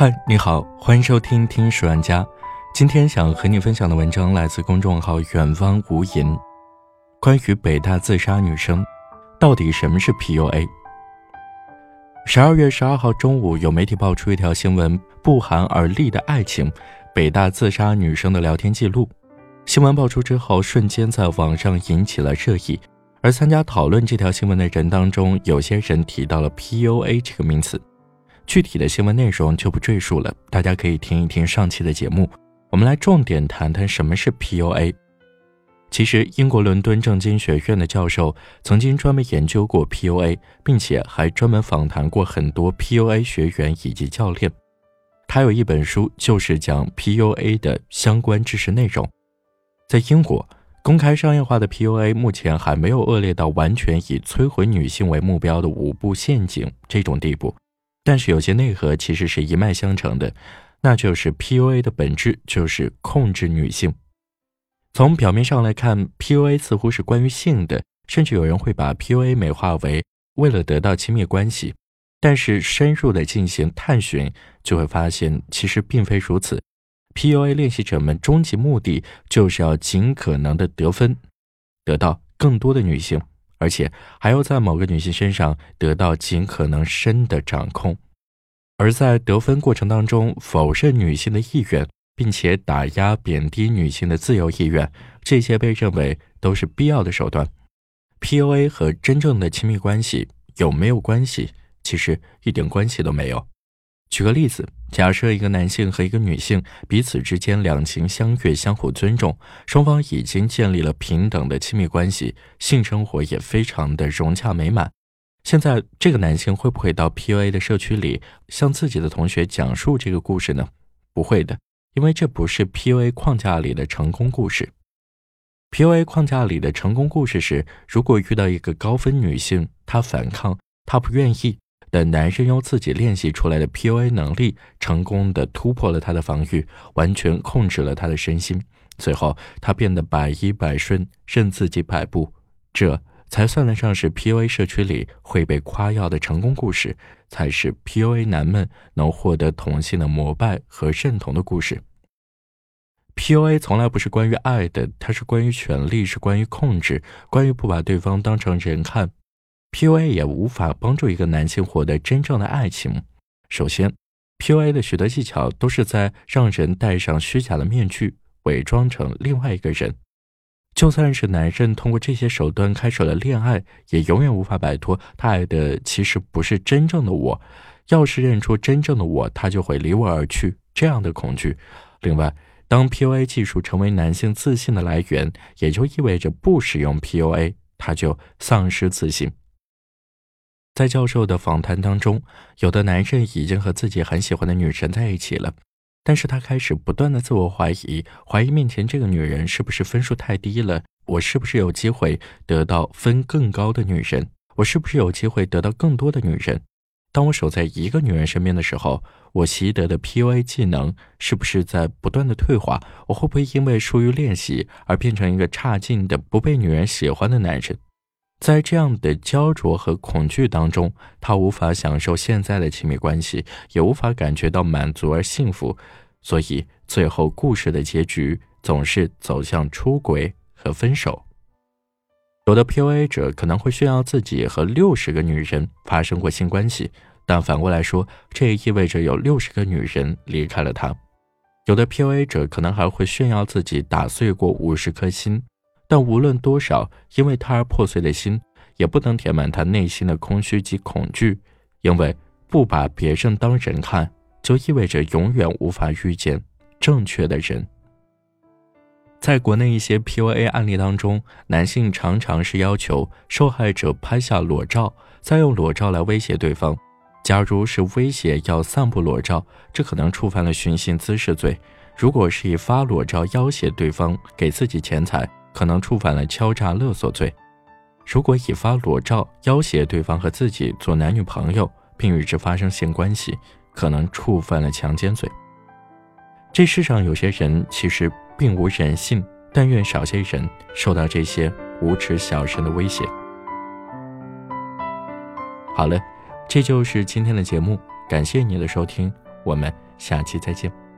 嗨，你好，欢迎收听听十万家。今天想和你分享的文章来自公众号远方无垠，关于北大自杀女生，到底什么是 PUA？十二月十二号中午，有媒体爆出一条新闻：不寒而栗的爱情，北大自杀女生的聊天记录。新闻爆出之后，瞬间在网上引起了热议。而参加讨论这条新闻的人当中，有些人提到了 PUA 这个名词。具体的新闻内容就不赘述了，大家可以听一听上期的节目。我们来重点谈谈什么是 PUA。其实，英国伦敦政经学院的教授曾经专门研究过 PUA，并且还专门访谈过很多 PUA 学员以及教练。他有一本书，就是讲 PUA 的相关知识内容。在英国，公开商业化的 PUA 目前还没有恶劣到完全以摧毁女性为目标的五步陷阱这种地步。但是有些内核其实是一脉相承的，那就是 PUA 的本质就是控制女性。从表面上来看，PUA 似乎是关于性的，甚至有人会把 PUA 美化为为了得到亲密关系。但是深入的进行探寻，就会发现其实并非如此。PUA 练习者们终极目的就是要尽可能的得分，得到更多的女性。而且还要在某个女性身上得到尽可能深的掌控，而在得分过程当中否认女性的意愿，并且打压贬低女性的自由意愿，这些被认为都是必要的手段。PUA 和真正的亲密关系有没有关系？其实一点关系都没有。举个例子，假设一个男性和一个女性彼此之间两情相悦、相互尊重，双方已经建立了平等的亲密关系，性生活也非常的融洽美满。现在，这个男性会不会到 PUA 的社区里向自己的同学讲述这个故事呢？不会的，因为这不是 PUA 框架里的成功故事。PUA 框架里的成功故事是，如果遇到一个高分女性，她反抗，她不愿意。的男人用自己练习出来的 PUA 能力，成功的突破了他的防御，完全控制了他的身心，最后他变得百依百顺，任自己摆布，这才算得上是 PUA 社区里会被夸耀的成功故事，才是 PUA 男们能获得同性的膜拜和认同的故事。PUA 从来不是关于爱的，它是关于权力，是关于控制，关于不把对方当成人看。PUA 也无法帮助一个男性获得真正的爱情。首先，PUA 的许多技巧都是在让人戴上虚假的面具，伪装成另外一个人。就算是男人通过这些手段开始了恋爱，也永远无法摆脱他爱的其实不是真正的我。要是认出真正的我，他就会离我而去。这样的恐惧。另外，当 PUA 技术成为男性自信的来源，也就意味着不使用 PUA，他就丧失自信。在教授的访谈当中，有的男人已经和自己很喜欢的女神在一起了，但是他开始不断的自我怀疑，怀疑面前这个女人是不是分数太低了，我是不是有机会得到分更高的女人，我是不是有机会得到更多的女人？当我守在一个女人身边的时候，我习得的 PUA 技能是不是在不断的退化？我会不会因为疏于练习而变成一个差劲的不被女人喜欢的男人？在这样的焦灼和恐惧当中，他无法享受现在的亲密关系，也无法感觉到满足而幸福，所以最后故事的结局总是走向出轨和分手。有的 PUA 者可能会炫耀自己和六十个女人发生过性关系，但反过来说，这也意味着有六十个女人离开了他。有的 PUA 者可能还会炫耀自己打碎过五十颗心。但无论多少因为他而破碎的心，也不能填满他内心的空虚及恐惧。因为不把别人当人看，就意味着永远无法遇见正确的人。在国内一些 PUA 案例当中，男性常常是要求受害者拍下裸照，再用裸照来威胁对方。假如是威胁要散布裸照，这可能触犯了寻衅滋事罪；如果是以发裸照要挟对方给自己钱财，可能触犯了敲诈勒索罪。如果以发裸照要挟对方和自己做男女朋友，并与之发生性关系，可能触犯了强奸罪。这世上有些人其实并无人性，但愿少些人受到这些无耻小人的威胁。好了，这就是今天的节目，感谢您的收听，我们下期再见。